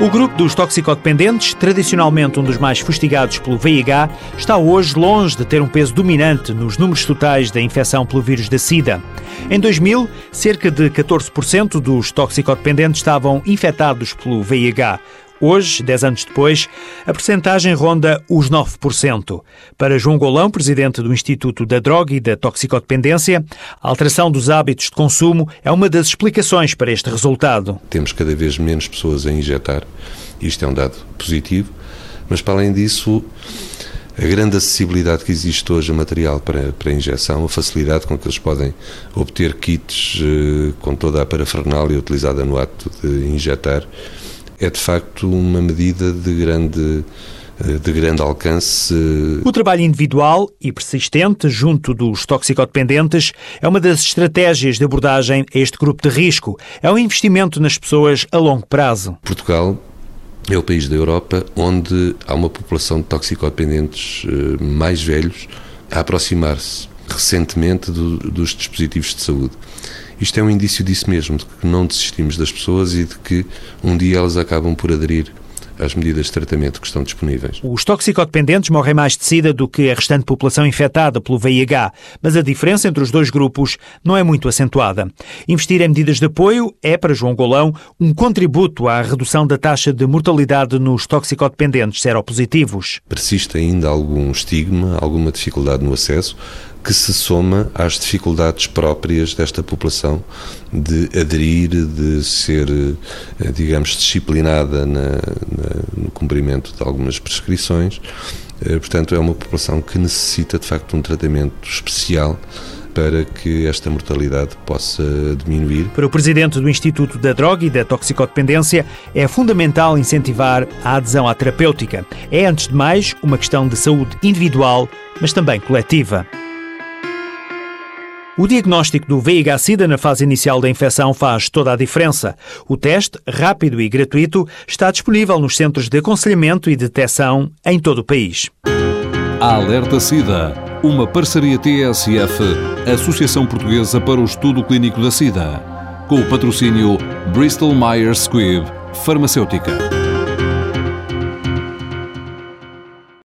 O grupo dos toxicodependentes, tradicionalmente um dos mais fustigados pelo VIH, está hoje longe de ter um peso dominante nos números totais da infecção pelo vírus da SIDA. Em 2000, cerca de 14% dos toxicodependentes estavam infectados pelo VIH. Hoje, 10 anos depois, a percentagem ronda os 9%. Para João Golão, presidente do Instituto da Droga e da Toxicodependência, a alteração dos hábitos de consumo é uma das explicações para este resultado. Temos cada vez menos pessoas a injetar, isto é um dado positivo, mas para além disso, a grande acessibilidade que existe hoje a material para, para injeção, a facilidade com que eles podem obter kits eh, com toda a parafernália utilizada no ato de injetar, é de facto uma medida de grande eh, de grande alcance. O trabalho individual e persistente junto dos toxicodependentes é uma das estratégias de abordagem a este grupo de risco. É um investimento nas pessoas a longo prazo. Portugal é o país da Europa onde há uma população de toxicodependentes eh, mais velhos a aproximar-se recentemente do, dos dispositivos de saúde. Isto é um indício disso mesmo, de que não desistimos das pessoas e de que um dia elas acabam por aderir às medidas de tratamento que estão disponíveis. Os toxicodependentes morrem mais de sida do que a restante população infectada pelo VIH, mas a diferença entre os dois grupos não é muito acentuada. Investir em medidas de apoio é, para João Golão, um contributo à redução da taxa de mortalidade nos toxicodependentes seropositivos. Persiste ainda algum estigma, alguma dificuldade no acesso, que se soma às dificuldades próprias desta população de aderir, de ser, eh, digamos, disciplinada na, na, no cumprimento de algumas prescrições. Eh, portanto, é uma população que necessita, de facto, um tratamento especial para que esta mortalidade possa diminuir. Para o presidente do Instituto da Droga e da Toxicodependência, é fundamental incentivar a adesão à terapêutica. É, antes de mais, uma questão de saúde individual, mas também coletiva. O diagnóstico do VIH-Sida na fase inicial da infecção faz toda a diferença. O teste, rápido e gratuito, está disponível nos centros de aconselhamento e detecção em todo o país. A Alerta SIDA, uma parceria TSF, Associação Portuguesa para o Estudo Clínico da SIDA, com o patrocínio Bristol Myers Squibb, Farmacêutica.